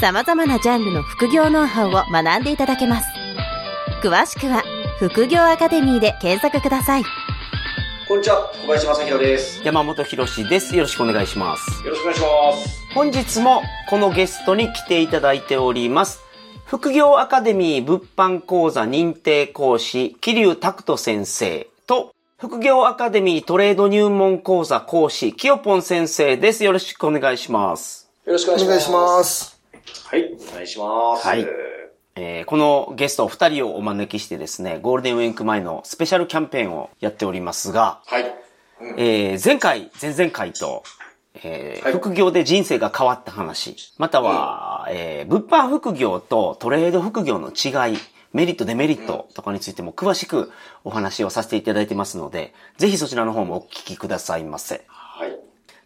様々なジャンルの副業ノウハウを学んでいただけます。詳しくは副業アカデミーで検索ください。こんにちは、小林正宏です。山本博史です。よろしくお願いします。よろしくお願いします。本日もこのゲストに来ていただいております。副業アカデミー物販講座認定講師、桐生拓人先生と、副業アカデミートレード入門講座講師、きよぽん先生です。よろしくお願いします。よろしくお願いします。はい、お願いします。はいえーこのゲストお二人をお招きしてですね、ゴールデンウィーク前のスペシャルキャンペーンをやっておりますが、はい。えー前回、前々回と、えーはい副業で人生が変わった話、または、えー物販副業とトレード副業の違い、メリット、デメリットとかについても詳しくお話をさせていただいてますので、ぜひそちらの方もお聞きくださいませ。はい。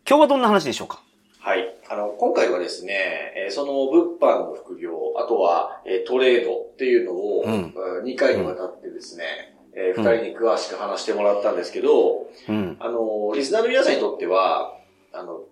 今日はどんな話でしょうか？はい。あの、今回はですね、えーその物販の副業、あとは、えートレードっていうのを、うん2回にわたってですね、えーうん二人に詳しく話してもらったんですけど、うん。あの、リスナーの皆さんにとっては、あの、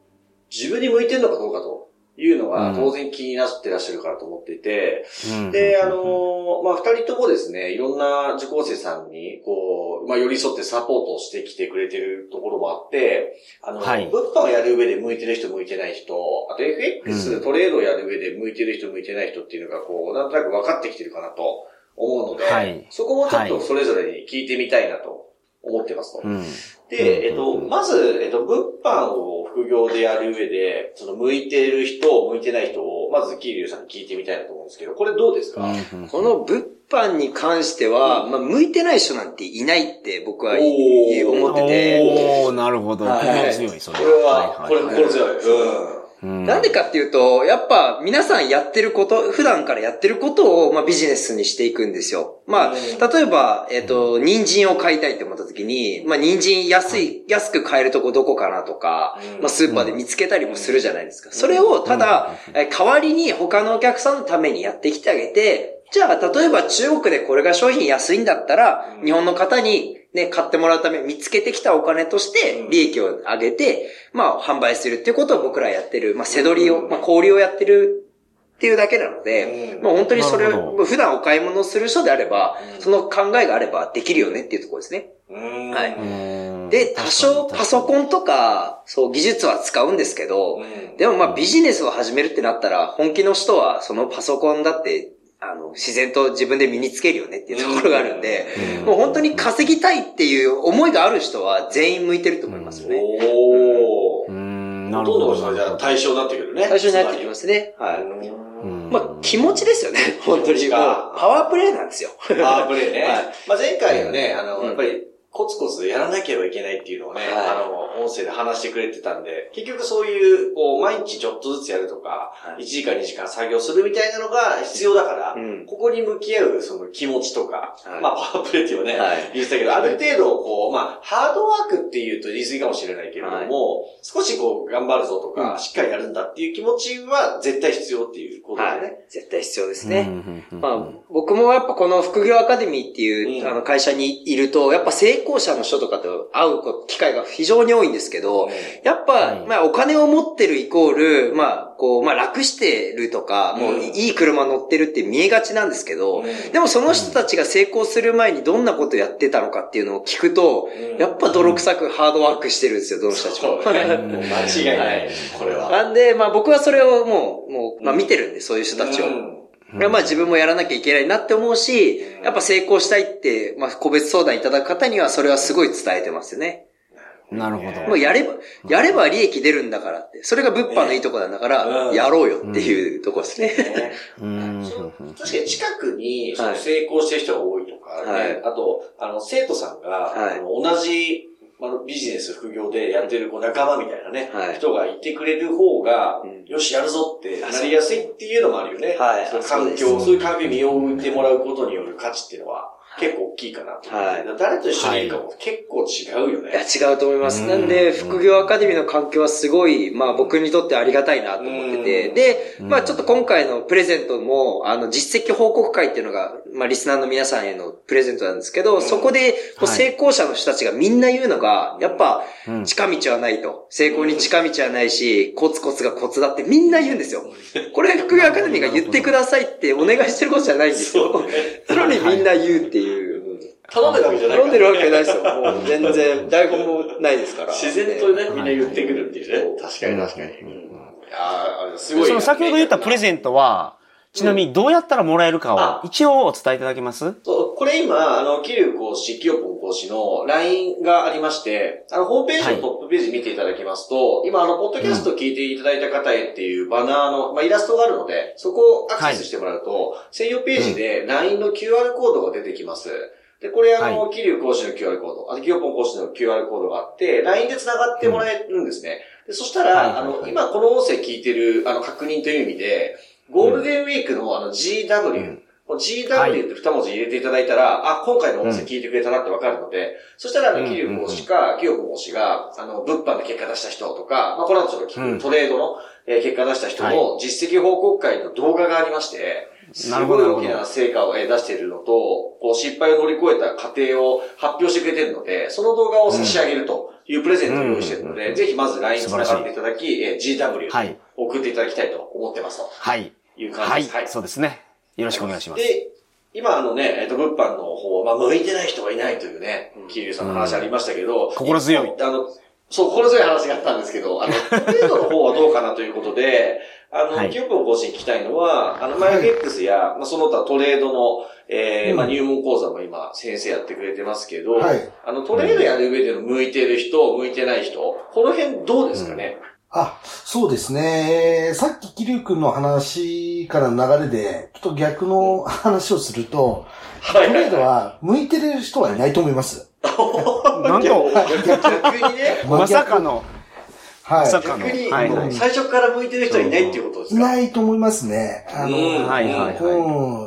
自分に向いてるのかどうかというのがうん。当然気になってらっしゃるからと思っていて、うん。で、あの、まあ、二人ともですね、いろんな受講生さんに、こう、まあ、寄り添ってサポートをしてきてくれてるところもあって、あの、はい。物販をやる上で向いてる人、向いてない人、あと FX、うん。トレードをやる上で向いてる人、向いてない人っていうのが、こう、なんとなく分かってきてるかなと思うので、はい。そこもちょっとはい。それぞれに聞いてみたいなと思ってますと。うん。で、えっと、うん。まず、えっと、物販を副業でやる上で、その、向いてる人、向いてない人を、まず、キーリュウさんに聞いてみたいなと思うんですけど、これどうですか、うんこの物販に関しては、まあ、向いてない人なんていないって僕は思ってて、おー、なるほど。はい。心強い、それこれは、これ、はい。心強い。うんなんでかっていうと、やっぱ皆さんやってること、普段からやってることを、まあ、ビジネスにしていくんですよ。まあ、うん。例えば、えっ、と、人参を買いたいって思った時に、まあ、人参安い、安く買えるとこどこかなとか、うん。まあ、スーパーで見つけたりもするじゃないですか。それを、ただ、え代わりに他のお客さんのためにやってきてあげて、じゃあ、例えば中国でこれが商品安いんだったら、うん。日本の方にね、買ってもらうために見つけてきたお金としてうん、利益を上げて、まあ、販売するっていうことを僕らやってる、まあ、せどりを、うん。まあ、小売りをやってるっていうだけなので、うん。まあ、本当にそれを、普段お買い物する人であればう、ん。その考えがあればできるよねっていうところですね。うん。はい。うん。で、多少パソコン。ンとか、そう、技術は使うんですけど、うん。でもまあビジネスを始めるってなったら、本気の人はそのパソコンだって、あの、自然と自分で身につけるよねっていうところがあるんで、うんもう本当に稼ぎたいっていう思いがある人は全員向いてると思いますよね。おー。うん、なほとんどるほど。の人がじゃあ対象になってくるね。最初になってきますね。は。はいまあ気持ちですよね、本当に。パワープレイなんですよ。パワープレイね。はいまあ前回はね、あの、うんやっぱり、コツコツやらなければいけないっていうのをね、はい。あの、音声で話してくれてたんで、結局そういう、こう、毎日ちょっとずつやるとか、はい。1時間2時間作業するみたいなのが必要だから、うん。ここに向き合うその気持ちとか、はい。まあパワープレイっていうね、はい。言ってたけど、ある程度こう、まあ、ハードワークっていうと言い過ぎかもしれないけれども、少しこう、頑張るぞとか、うん。しっかりやるんだっていう気持ちは絶対必要っていうことだはよね。い。絶対必要ですね。うん。まあ、僕もやっぱこの副業アカデミーっていう、うん。あの会社にいると、やっぱ成功者の人とかと会うこ機会が非常に多いんですけど、やっぱ、はいまあお金を持ってるイコール、まあ、こう、まあ楽してるとか、もううんいい車乗ってるって見えがちなんですけど、うんでもその人たちが成功する前にどんなことやってたのかっていうのを聞くと、うんやっぱ泥臭くハードワークしてるんですよ、どの人たちも。間違いない。これは。なんで、まあ僕はそれをもう、もう、まあ見てるんで、そういう人たちを。うん。まあ自分もやらなきゃいけないなって思うし、やっぱ成功したいって、まあ個別相談いただく方にはそれはすごい伝えてますよね。なるほど。もうやれば、やれば利益出るんだからって。それが物販のいいとこなんだから、うん。やろうよっていうとこですね。ね。うん。確かに近くに成功してる人が多いとかね、はい。あと、あの、生徒さんが、はい。同じまあ、ビジネス、副業でやってるこう仲間みたいなね、はい。人がいてくれる方が、うん。よし、やるぞってなりやすいっていうのもあるよね。はい。その環境、そういう環境に身を置いてもらうことによる価値っていうのは、結構大きいかなと。はい誰と一緒にいるかも結構違うよね。いや、違うと思います。うんなんで、副業アカデミーの環境はすごい、まあ僕にとってありがたいなと思ってて、うんで、うんまあちょっと今回のプレゼントも、あの、実績報告会っていうのが、まあリスナーの皆さんへのプレゼントなんですけど、んそこで、成功者の人たちがみんな言うのが、やっぱ、うん近道はないと。成功に近道はないし、コツコツがコツだってみんな言うんですよ。これ副業アカデミーが言ってくださいってお願いしてることじゃないんですよ。それ にみんな言うっていう。頼んでるわけじゃない頼んでるわけないですよ。もう全然、台本もないですから。自然とね、みんな言ってくるっていうね。確かに確かに。うんいやーすごい。その先ほど言ったプレゼントは、ちなみにどうやったらもらえるかあを一応お伝えいただけます？そう、これ今、あの、キリュウ講師、キヨポン講師の LINE がありまして、あの、ホームページのトップページ見ていただきますと、今、あの、ポッドキャスト聞いていただいた方へっていうバナーの、まあ、イラストがあるので、そこをアクセスしてもらうと、専用ページで LINE の QR コードが出てきます。で、これあの、はキリュウ講師の QR コード、あと、キヨポン講師の QR コードがあって、LINE で繋がってもらえるんですね。でそしたら、はいはいはい。あの、今この音声聞いてる、あの、確認という意味で、ゴールデンウィークのあの GW、GW って二文字入れていただいたら、あ、今回の音声聞いてくれたなってわかるので、そしたら、あの、うん。キリュウ講師か、キヨコ講師が、あの、物販で結果出した人とか、まあ、この後ちょっと聞く、うん。トレードの、えー結果出した人の実績報告会の動画がありまして、すごい大きな成果をえー出しているのと、こう、失敗を乗り越えた過程を発表してくれているので、その動画を差し上げるというプレゼントを用意しているので、うんぜひまず LINE に繋がっていただき、えー GW はい。送っていただきたいと思ってますとはい。いう感はいじです。。そうですね。よろしくお願いします。で、今あのね、えっと、物販の方、まあ、向いてない人がいないというね、キリュウさんの話ありましたけど、心強いあの、そう、心強い話があったんですけど、あの、トレードの方はどうかなということで、あの、はい。キュープの講師に聞きたいのは、あの、マイフェックスや、まあ、その他トレードの、えーうん。まあ、入門講座も今、先生やってくれてますけど、はい。あの、トレードやる上での向いてる人、向いてない人、この辺どうですかね、あ、そうですね。さっきキリュウ君の話からの流れで、ちょっと逆の話をすると、はトレードは向いてる人はいないと思います。なんと、逆にね、まさかの、はい。逆に、はいはい。最初から向いてる人はいないっていうことですか？いないと思いますね。あの、うんはいはいはいう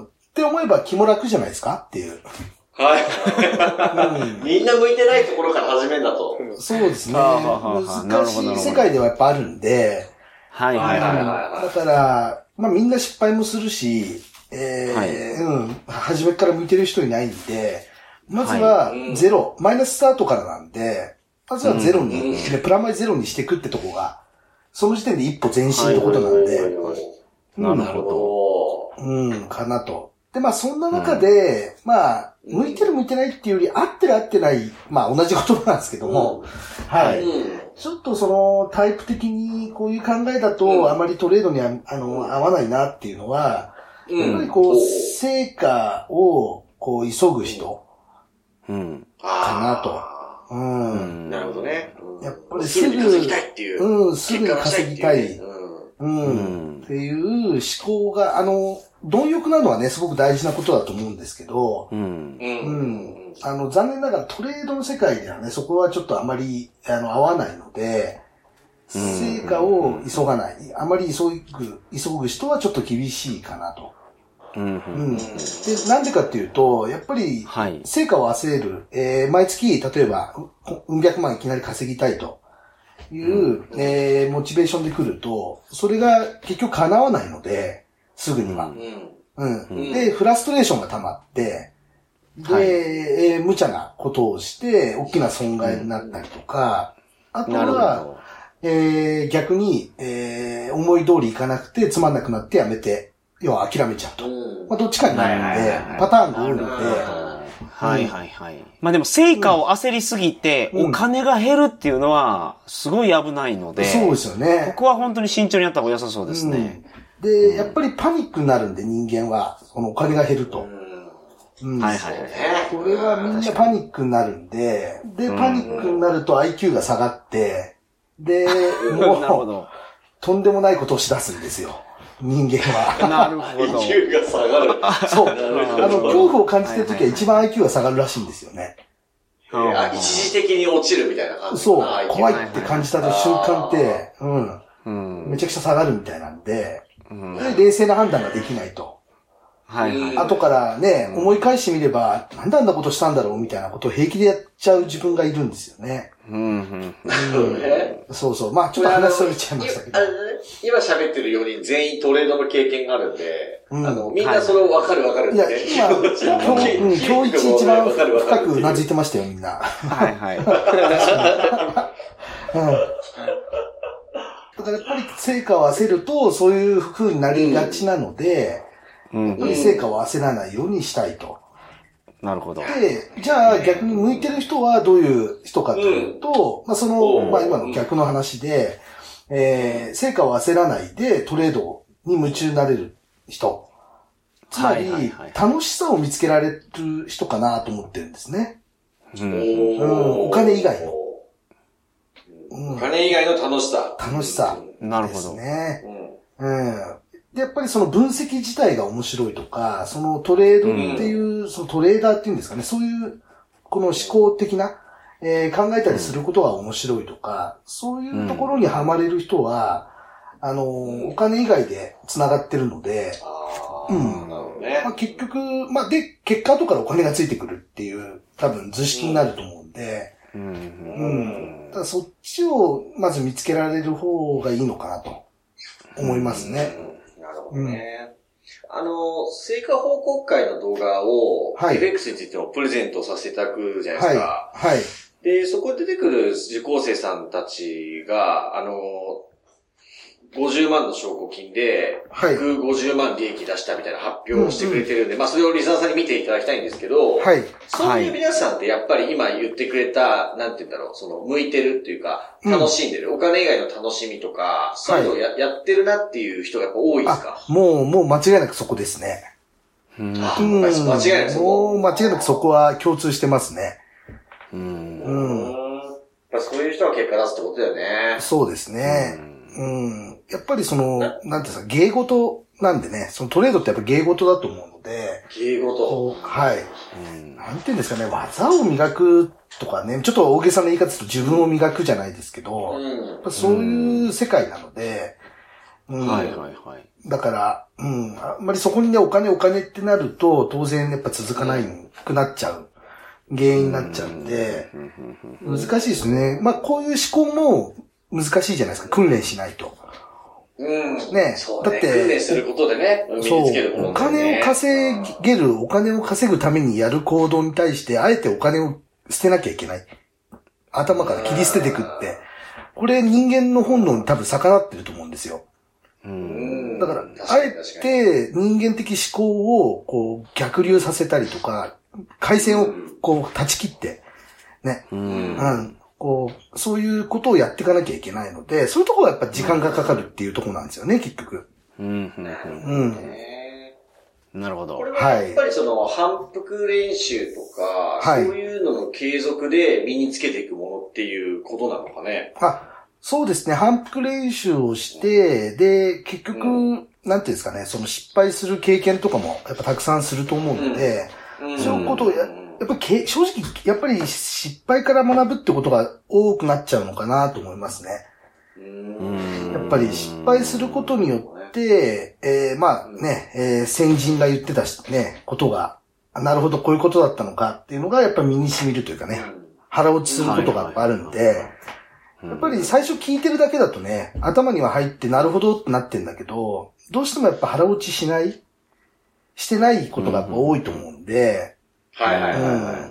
ん。って思えば気も楽じゃないですか？っていう。はい。うみんな向いてないところから始めんだと。ん、そうですね。難しい世界ではやっぱあるんで、はいはいはいははいだから、まあみんな失敗もするし、えーはいうん、初めから向いてる人いないんで、まずははいうんゼロ、マイナススタートからなんで、まずはゼロに、うんねプラマイゼロにしていくってとこが、その時点で一歩前進ってことなんで、い。なるほど。ほうん、かなと。で、まあそんな中で、まあ、向いてる向いてないっていうより、合ってる合ってない、まあ同じ言葉なんですけども、はど。い。うん。ちょっとそのタイプ的にこういう考えだと、うんあまりトレードにはあの合わないなっていうのは、うんやっぱりこう、成果をこう急ぐ人。うん。あう。うんなるほどね。やっぱりすぐに稼ぎたいっていう。うん、すぐに稼ぎたい。う。うんんっていう思考が、あの、貪欲なのはね、すごく大事なことだと思うんですけど、うん。う。んん。あの、残念ながらトレードの世界ではね、そこはちょっとあまり、あの、合わないので、うん成果を急がない。あまり急ぐ、急ぐ人はちょっと厳しいかなと。うん。うん。で、なんでかっていうと、やっぱり、はい。成果を焦る、えー毎月、例えば、ううん百万いきなり稼ぎたいという、えーモチベーションで来ると、それが結局叶わないので、すぐには。うん。うん。うんで、フラストレーションが溜まって、で、はいえー無茶なことをして、大きな損害になったりとか、あとは、ど。えー逆に、えー思い通りいかなくて、つまんなくなってやめて、要は諦めちゃうと。うんまあ、どっちかになるんはいはいはいはいで、パターンが多いので、はいはいはい。まあでも成果を焦りすぎて、うんお金が減るっていうのは、すごい危ないので、そうですよね。ここは本当に慎重にやった方が良さそうですね。うんで、やっぱりパニックになるんで、人間は。このお金が減ると。うんはいはいはい。これはみんなパニックになるんで、で、うんパニックになると IQ が下がって、で、もう、ど。とんでもないことをしだすんですよ。人間は。なるほど。IQ が下がる。そう。あの、恐怖を感じてるときは一番 IQ が下がるらしいんですよね。一時的に落ちるみたいな感じそう怖いい。って感じた瞬間って、うん、うん。めちゃくちゃ下がるみたいなんで、うんで冷静な判断ができないと。はいはい。後からね、思い返してみれば、なんであんなことしたんだろうみたいなことを平気でやっちゃう自分がいるんですよね。うんうん。そうねそう。まあちょっと話それちゃいましたけど今喋ってる4人全員トレードの経験があるんで、うんあの、みんなそれを分かる分かるっていや、ね。今、今日、うん、今日一一番分かる分か深くうなずいてましたよ、みんな。はいはい。うん。だからやっぱり成果を焦ると、そういう風になりがちなので、うんやっぱり成果を焦らないようにしたいと。なるほど。で、じゃあ逆に向いてる人はどういう人かというと、まあその、うんまあ今の逆の話で、えー、成果を焦らないでトレードに夢中になれる人。つまり、楽しさを見つけられる人かなと思ってるんですね。うんうんお金以外の。うんお金以外の楽しさ。楽しさですなるほど。ね。うんうん。で、やっぱりその分析自体が面白いとか、そのトレードっていう、そのトレーダーっていうんですかね、そういう、この思考的な、えー考えたりすることが面白いとか、そういうところにはまれる人は、あの、お金以外で繋がってるので、うんなるほどねまあ、。結局、まあ、で、結果後からお金がついてくるっていう、多分図式になると思うんで、うんううんだそっちをまず見つけられる方がいいのかなと思いますね。うんなるほどね。あの、成果報告会の動画を、はい FX についてもプレゼントさせていただくじゃないですはい。か。はい。で、そこで出てくる受講生さんたちが、あの、50万の証拠金で、はい。150万利益出したみたいな発表をしてくれてるんで、まあそれをリザーさんに見ていただきたいんですけど、はい。そういう皆さんってやっぱり今言ってくれた、なんて言うんだろう、その、向いてるっていうか、うん楽しんでる、お金以外の楽しみとか、そういうのをや,、やってるなっていう人がやっぱ多いですか？あ、もう、もう間違いなくそこですね。うん間違いなくそこ。もう間違いなくそこは共通してますね。うんう。うんん。やっぱそういう人が結果出すってことだよね。そうですね。うん。やっぱりその、なんていうんですか、芸事なんでね、そのトレードってやっぱ芸事だと思うので、芸事。はい。うんなんていうんですかね、技を磨くとかね、ちょっと大げさな言い方すると自分を磨くじゃないですけど、やっうん。ぱそういう世界なので、うんはいはいはい。だから、うん、あんまりそこにね、お金お金ってなると、当然やっぱ続かないくなっちゃう、原因になっちゃうんで、難しいですね。まあこういう思考も難しいじゃないですか、訓練しないと。うん。ねそうね。だって訓練することでね、身にそうつけるもの、お金を稼げる、お金を稼ぐためにやる行動に対して、あえてお金を捨てなきゃいけない。頭から切り捨てていくって。これ人間の本能に多分逆らってると思うんですよ。う。うんん。だから、確あえて人間的思考をこう逆流させたりとか、回線をこう断ち切って、ね、う。うんうん、こう、そういうことをやっていかなきゃいけないので、そういうところはやっぱ時間がかかるっていうところなんですよね、結局。うん。うん。ねなるほどこ。れはやっぱりその反復練習とか、はいそういうのの継続で身につけていくものっていうことなのかね。あ、そうですね。反復練習をして、で、結局、うなんていうんですかね、その失敗する経験とかもやっぱたくさんすると思うので、うんそういうことをや、やっぱりけ正直、やっぱり失敗から学ぶってことが多くなっちゃうのかなと思いますね。うん。やっぱり失敗することによって、えー、まあね、えー先人が言ってたしね、ことが、あなるほどこういうことだったのかっていうのがやっぱ身に染みるというかね、腹落ちすることがあるんで、やっぱり最初聞いてるだけだとね、頭には入ってなるほどってなってんだけど、どうしてもやっぱ腹落ちしないしてないことが多いと思うんで、はいはいはいは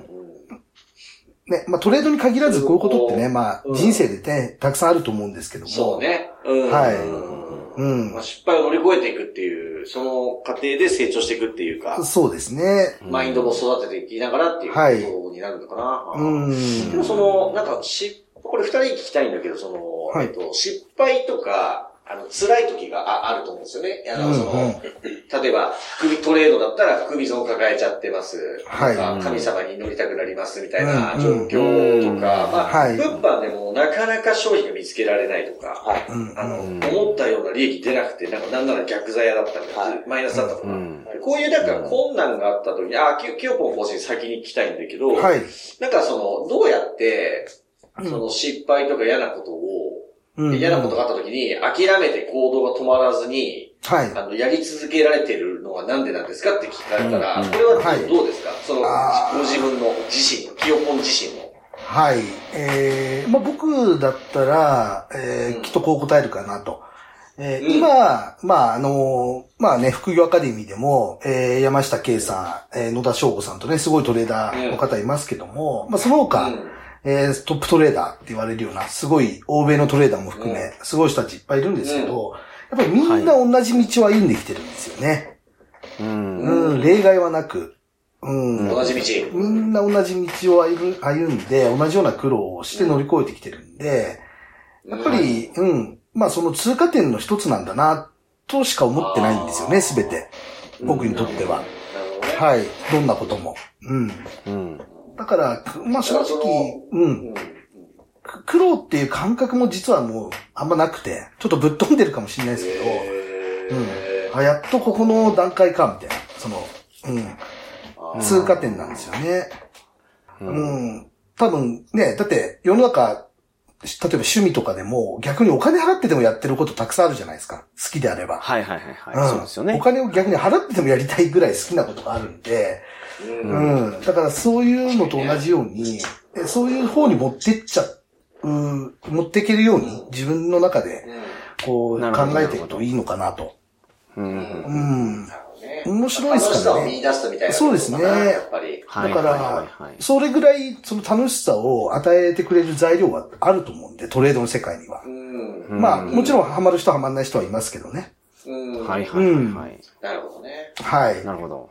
い。ね、まあトレードに限らずこういうことってね、まあうん人生でね、たくさんあると思うんですけども。そうね。うんはいうんうんまあ、失敗を乗り越えていくっていう、その過程で成長していくっていうか、そうですね。マインドも育てていきながらっていうはいことになるのかな。うん。でもその、なんか、し、これ二人に聞きたいんだけど、その、はいえっと、失敗とか、あの、辛い時がああると思うんですよね。あの、うんその、うん例えば、含みトレードだったら含み損を抱えちゃってます。はい。神様に乗りたくなりますみたいなうん状況とか、まあ、はい。物販でもなかなか商品が見つけられないとか、うん。あの、うん。思ったような利益出なくて、なんかなんなら逆ザヤだったりとか、マイナスだったとか、うん。こういうなんか困難があった時に、あ、ききよぽん講師に先に聞きたいんだけど、はい。なんかその、どうやって、うん。その失敗とか嫌なことを、うん嫌なことがあった時に、諦めて行動が止まらずに、はい。あの、やり続けられてるのはなんでなんですかって聞かれたら、うんこれははいどうですか、その、あーご自分の自身の、きよぽん自身の。はい。えー、まあ、僕だったら、えーうんきっとこう答えるかなと。えーうん今、まあ、あのまあね、副業アカデミーでも、えー山下圭さん、えー野田翔吾さんとね、すごいトレーダーの方いますけども、まあ、その他、うんえートップトレーダーって言われるような、すごい欧米のトレーダーも含め、すごい人たちいっぱいいるんですけど、やっぱりみんな同じ道を歩んできてるんですよね。うん。うん、例外はなく。うん。同じ道。みんな同じ道を歩む歩んで、同じような苦労をして乗り越えてきてるんで、やっぱり、うん、まあその通過点の一つなんだな、としか思ってないんですよね、すべて。僕にとっては。はい。どんなことも。うん。うん。だから、くまあ正直、うん。苦労っていう感覚も実はもうあんまなくて、ちょっとぶっ飛んでるかもしれないですけど、へーあ、やっとここの段階か、みたいな。その、うん。通過点なんですよね。ううんん。多分ね、だって世の中、例えば趣味とかでも逆にお金払ってでもやってることたくさんあるじゃないですか。好きであれば。はいはいはいはい。んそうですよね。お金を逆に払ってでもやりたいぐらい好きなことがあるんで、うんうん。だからそういうのと同じように、えそういう方に持ってっちゃう、持っていけるように自分の中でこう考えていくといいのかなと。うん。うん。ね面白いですからね楽しさを見出すみたいな。そうですねやっぱり。はいだからそれぐらいその楽しさを与えてくれる材料はあると思うんで、トレードの世界にはまあ、もちろんハマる人ハマらない人はいますけどね。うん。はいはいはいはい。なるほどね。はい。なるほど。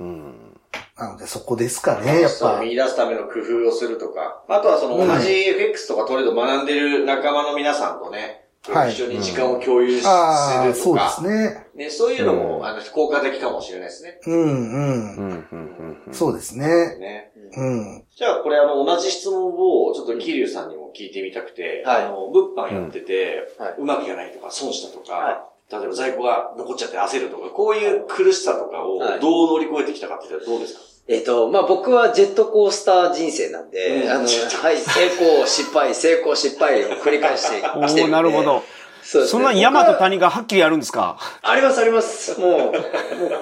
うん。なのでそこですかね、やっぱ。見出すための工夫をするとか。あとはその同じ FX とかトレードを学んでる仲間の皆さんとね、はい一緒に時間を共有するああ、そうでとか、すね。ね、そういうのも、うんあの、効果的かもしれないですね。うんうん。うん、うん、うん。そうですね。ね。うん。じゃあ、これあの、同じ質問を、ちょっと、桐生さんにも聞いてみたくて、はいあの、物販やってて、はいうまくいかないとか、損したとか、は例えば在庫が残っちゃって焦るとか、こういう苦しさとかをはいどう乗り越えてきたかって言ったらどうですか、えっと、まあ、僕はジェットコースター人生なんで、うんあの、はい、成功、失敗、成功、失敗を繰り返してきてるんで。おーなるほど。そうですね。そんな山と谷がはっきりあるんですか？ありますあります。もう、もうこ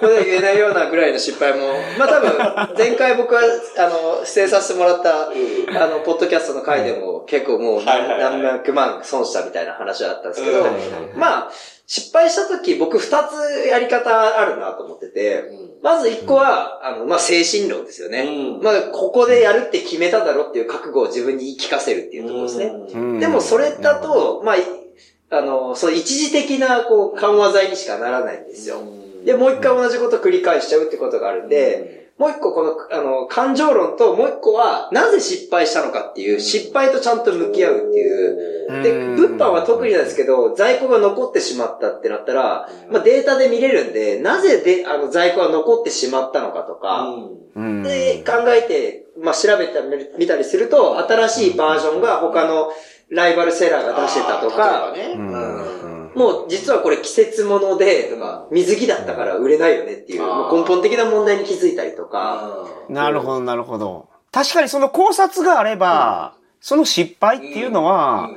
こでは言えないようなぐらいの失敗も。まあ多分、前回僕は、あの、出演させてもらった、あの、ポッドキャストの回でも結構もうはいはいはい何百万損したみたいな話はあったんですけどうん、まあ、失敗した時僕二つやり方あるなと思ってて、まず一個は、あの、まあ、精神論ですよね。うんまあ、ここでやるって決めただろっていう覚悟を自分に言い聞かせるっていうところですね。うんでもそれだと、まあ、いあの、そう一時的な、こう、緩和剤にしかならないんですよ。で、もう一回同じことを繰り返しちゃうってことがあるんで、もう一個この、あの、感情論と、もう一個は、なぜ失敗したのかっていう、失敗とちゃんと向き合うっていう。うん。で、物販は特になんですけど、在庫が残ってしまったってなったら、まあデータで見れるんで、なぜで、あの、在庫が残ってしまったのかとか、うん。で、考えて、まあ、調べてみたりすると、新しいバージョンが他のライバルセラーが出してたとか、もう実はこれ季節物で、とか、水着だったから売れないよねっていう、根本的な問題に気づいたりとか、なるほど、なるほど。確かにその考察があれば、その失敗っていうのは、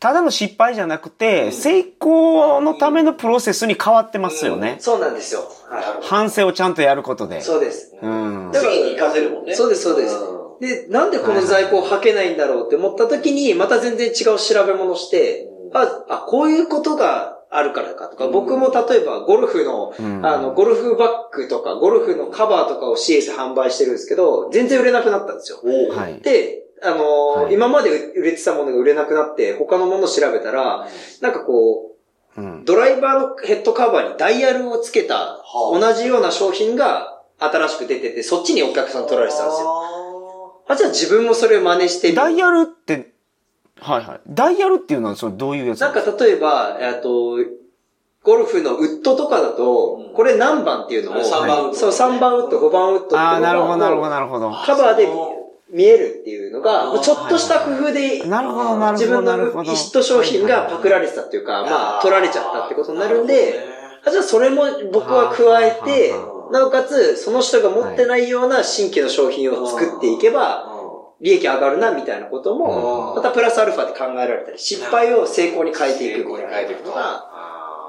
ただの失敗じゃなくて、成功のためのプロセスに変わってますよね。そうなんですよ。は反省をちゃんとやることでい。。そうです。うん。次に活かせるもんね。そうです、そうですん。で、なんでこの在庫を履けないんだろうって思った時に、また全然違う調べ物して、あ、あ、こういうことがあるからかとか、僕も例えばゴルフの、うんあの、ゴルフバッグとか、ゴルフのカバーとかを仕入れて販売してるんですけど、全然売れなくなったんですよ。はい。で、あのーはい今まで売れてたものが売れなくなって、他のものを調べたら、なんかこう、うん。ドライバーのヘッドカバーにダイヤルをつけた、は同じような商品が新しく出てて、そっちにお客さん取られてたんですよ。あ、じゃあ自分もそれを真似してみようダイヤルって、はいはい。ダイヤルっていうのはそれどういうやつ？なんか例えば、えっと、ゴルフのウッドとかだと、これ何番っていうのを、あ三番ウッド。そう、3番ウッド、5番ウッドっていうのがああ、なるほど、なるほど、なるほど。カバーで見えるっていうのが、ちょっとした工夫で、なるほど、なるほど、自分のなるほど。ヒット商品がパクられてたっていうか、まあ、取られちゃったってことになるんで、あじゃあそれも僕は加えてなおかつ、その人が持ってないような新規の商品を作っていけば、利益上がるな、みたいなことも、うん。またプラスアルファで考えられたり、失敗を成功に変えていくみたいなのが、あ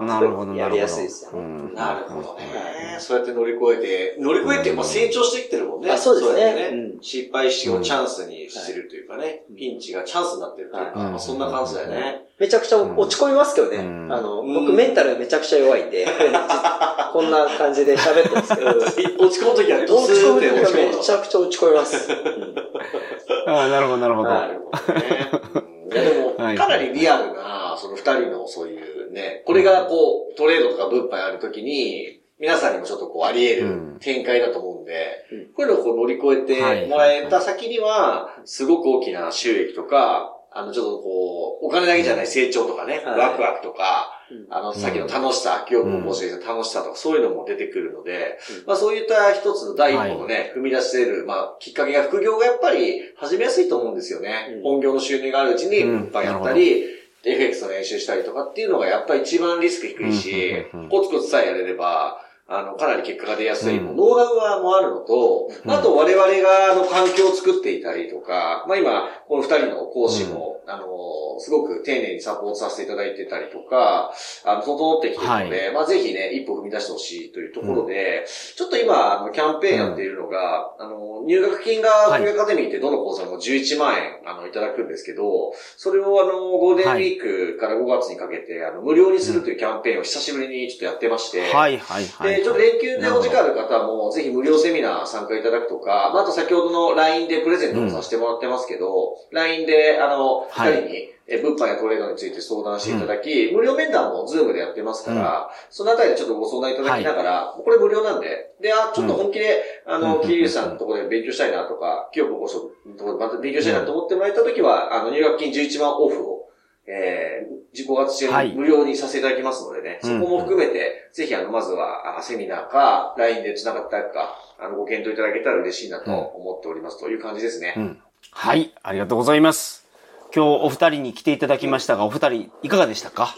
なるほど。やりやすいですよねうんなるほどね。そうやって乗り越えて、乗り越えて、まあ成長してきてるもんね。あそうですね失敗しをチャンスにしてるというかね、ピンチがチャンスになってるというか、はいまあそんな感じだよね。めちゃくちゃ落ち込みますけどね。うんあの、うん僕メンタルめちゃくちゃ弱いんで、こんな感じで喋ってますけど、落ち込むときは落どうするって時はめ落ち込むのちゃくちゃ落ち込みます。ああ、なるほど、なるほど。はなるほどね。うんいやでも、はいかなりリアルな、その二人のそういうね、これがこう、トレードとか物販やるときに、皆さんにもちょっとこうあり得うん。る展開だと思うんで、うん。こういうのをこう乗り越えてもらえた先には、すごく大きな収益とか、あの、ちょっとこう、お金だけじゃない成長とかね、はい。ワクワクとか、うん。あの、さっきの楽しさ、今日も申し上げた楽しさとか、そういうのも出てくるので、まあそういった一つの第一歩をね、踏み出している、まあきっかけが副業がやっぱり始めやすいと思うんですよね。うん。本業の収入があるうちにうん。物販やったり、FX の練習したりとかっていうのがやっぱり一番リスク低いしコツコツさえやれれば、あの、かなり結果が出やすい、うん。ノウハウはもあるのと、うん。あと我々があの環境を作っていたりとか、まあ今、この二人の講師も、あの、すごく丁寧にサポートさせていただいてたりとか、あの、整ってきてるので、まあぜひね、一歩踏み出してほしいというところで、ちょっと今、あの、キャンペーンやっているのが、あの、入学金が、はいアカデミーってどの講座も11万円、あの、いただくんですけど、それをあの、ゴールデンウィークから5月にかけて、あの、無料にするというキャンペーンを久しぶりにちょっとやってまして、はい、はい、はい。で、ちょっと連休でお時間ある方も、ぜひ無料セミナー参加いただくとか、まあ、あと先ほどの LINE でプレゼントもさせてもらってますけど、LINE で、あの、はい。二人に、え物販やトレードについて相談していただき、無料面談も Zoomでやってますから、そのあたりでちょっとご相談いただきながら、これ無料なんで、で、あ、ちょっと本気で、あの、うん。キリュウさんのところで勉強したいなとか、清子こそのところでまた勉強したいなと思ってもらえたときは、あの、入学金11万オフを、えー、5月中はい。に無料にさせていただきますのでね、うん。そこも含めて、ぜひあの、まずは、あセミナーか、LINE で繋がったか、あの、ご検討いただけたら嬉しいなと思っておりますという感じですね。うん。はい、ありがとうございます。今日お二人に来ていただきましたが、お二人いかがでしたか？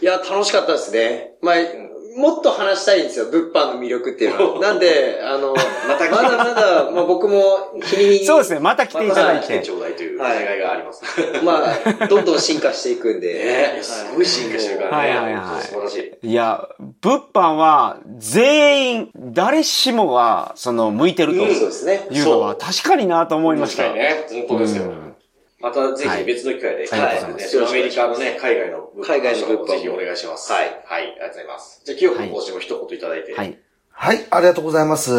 いや、楽しかったですね。まあ、もっと話したいんですよ、物販の魅力っていうのは。なんで、あの、まただまだ、まあ僕も日にそうですね、また来ていただいてまた来てち。ょうだいというお願いがあります。まあ、どんどん進化していくんで。ねすごい進化してるからね。はいはいはい素晴らしい。いや、物販は全員、誰しもが、その、向いてるとうんそうですね。いうのは確かになと思いました。確かにね。本当ですよ。うんまたぜひ別の機会で、はい。アメリカのね、海外の物販海外の物販もぜひお願いします。はい。はい、ありがとうございます。じゃあ、清子講師も一言いただいて。はい。はい、ありがとうございます。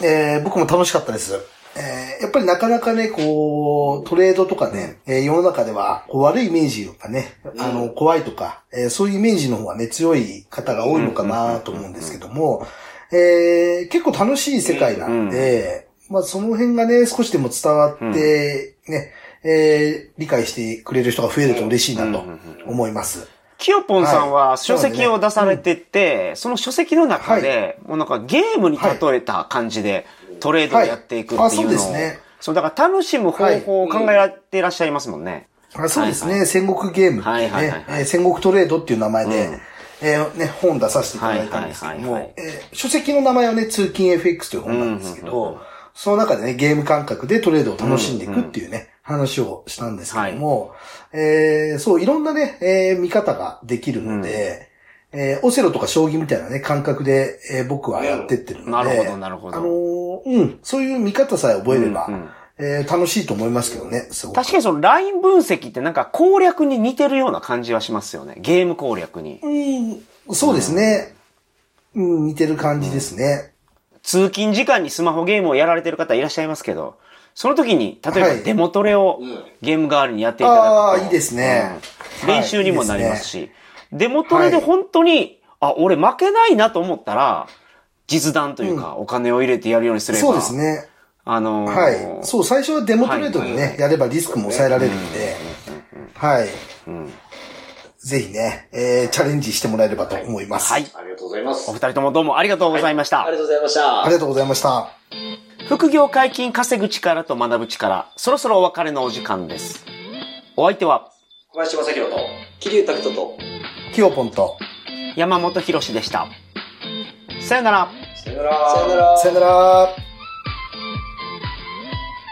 えー、僕も楽しかったです。えー、やっぱりなかなかね、こう、トレードとかね、えー世の中では、こう悪いイメージがね、あの、怖いとか、えーそういうイメージの方がね、強い方が多いのかなと思うんですけども、えー、結構楽しい世界なんで、まあその辺がね、少しでも伝わって、ね、えー、理解してくれる人が増えると嬉しいなと思います。キヨポンさんははい。書籍を出されてて、その書籍の中で、もうなんかゲームに例えた感じでトレードをやっていくっていうのを、はい。あそうですね。そう、だから楽しむ方法を考えられていらっしゃいますもんね。あそうですね、はい戦国ゲームっていうはいはいねはい。戦国トレードっていう名前で、うん。えーね、本出させていただいたんですけどもはいはいはいはい、えー書籍の名前はね、通勤 FX という本なんですけうんうんうんうんど、その中でね、ゲーム感覚でトレードを楽しんでいくっていうね、話をしたんですけども、えーそう、いろんなね、えー見方ができるので、えーオセロとか将棋みたいなね、感覚で、えー僕はやってってるので、なるほどなるほどあのーうん、そういう見方さえ覚えれば、うんうんえー楽しいと思いますけどね、すごく。確かにそのライン分析ってなんか攻略に似てるような感じはしますよね。ゲーム攻略に。うん、そうですね。うん、似てる感じですね。通勤時間にスマホゲームをやられてる方いらっしゃいますけど、その時に、例えはいばデモトレをうんゲーム代わりにやっていただくと。ああ、いいですね。うん練習にもなりますはいし、デモトレで本当に、あ、俺負けないなと思ったら、実弾というか、お金を入れてやるようにすれば。そうです。ね。あのーはい。そう、最初はデモトレードでね、はいやればリスクも抑えられるんで、はい。うんぜひね、えー、チャレンジしてもらえればと思います。はい。ありがとうございますお二。人ともどうもありがとうございました。ありがとうございました。ありがとうございました。副業解禁稼ぐ力と学ぶ力、そろそろお別れのお時間です。お相手は、小林正宏と、桐生拓人と、キヨポンと、山本博史でした。さよなら。さよなら。さよなら。さよなら。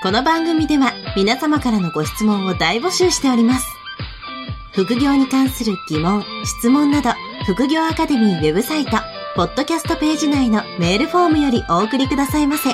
この番組では皆様からのご質問を大募集しております。副業に関する疑問、質問など、副業アカデミーウェブサイト、ポッドキャストページ内のメールフォームよりお送りくださいませ。